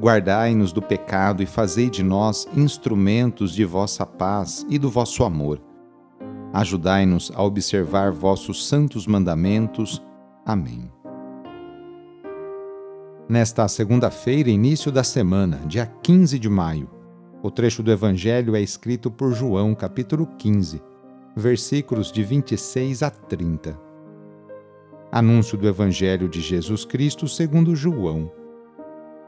Guardai-nos do pecado e fazei de nós instrumentos de vossa paz e do vosso amor. Ajudai-nos a observar vossos santos mandamentos. Amém. Nesta segunda-feira, início da semana, dia 15 de maio, o trecho do Evangelho é escrito por João, capítulo 15, versículos de 26 a 30. Anúncio do Evangelho de Jesus Cristo segundo João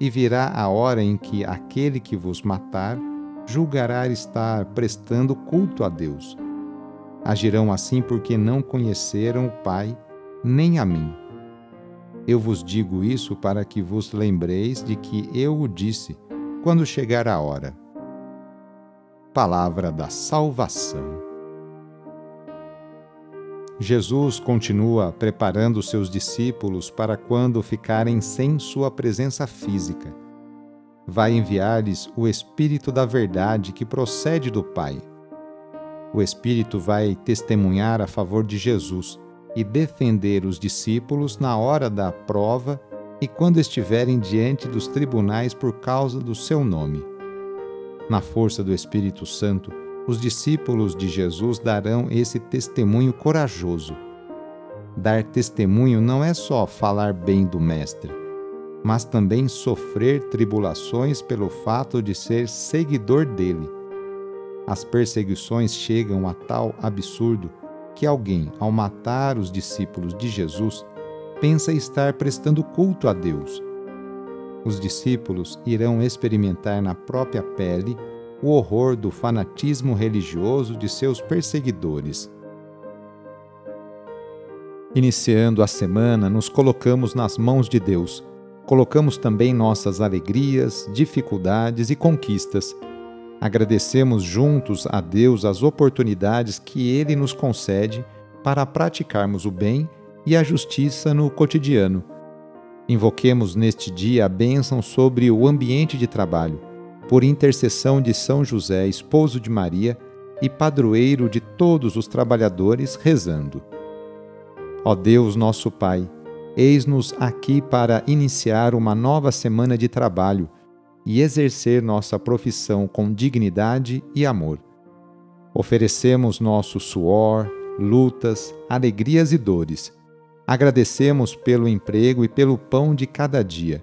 e virá a hora em que aquele que vos matar julgará estar prestando culto a Deus. Agirão assim porque não conheceram o Pai, nem a mim. Eu vos digo isso para que vos lembreis de que eu o disse quando chegar a hora. Palavra da Salvação. Jesus continua preparando seus discípulos para quando ficarem sem sua presença física. Vai enviar-lhes o Espírito da Verdade que procede do Pai. O Espírito vai testemunhar a favor de Jesus e defender os discípulos na hora da prova e quando estiverem diante dos tribunais por causa do seu nome. Na força do Espírito Santo, os discípulos de Jesus darão esse testemunho corajoso. Dar testemunho não é só falar bem do Mestre, mas também sofrer tribulações pelo fato de ser seguidor dele. As perseguições chegam a tal absurdo que alguém, ao matar os discípulos de Jesus, pensa estar prestando culto a Deus. Os discípulos irão experimentar na própria pele o horror do fanatismo religioso de seus perseguidores. Iniciando a semana, nos colocamos nas mãos de Deus. Colocamos também nossas alegrias, dificuldades e conquistas. Agradecemos juntos a Deus as oportunidades que Ele nos concede para praticarmos o bem e a justiça no cotidiano. Invoquemos neste dia a bênção sobre o ambiente de trabalho por intercessão de São José, esposo de Maria e padroeiro de todos os trabalhadores, rezando. Ó Deus, nosso Pai, eis-nos aqui para iniciar uma nova semana de trabalho e exercer nossa profissão com dignidade e amor. Oferecemos nosso suor, lutas, alegrias e dores. Agradecemos pelo emprego e pelo pão de cada dia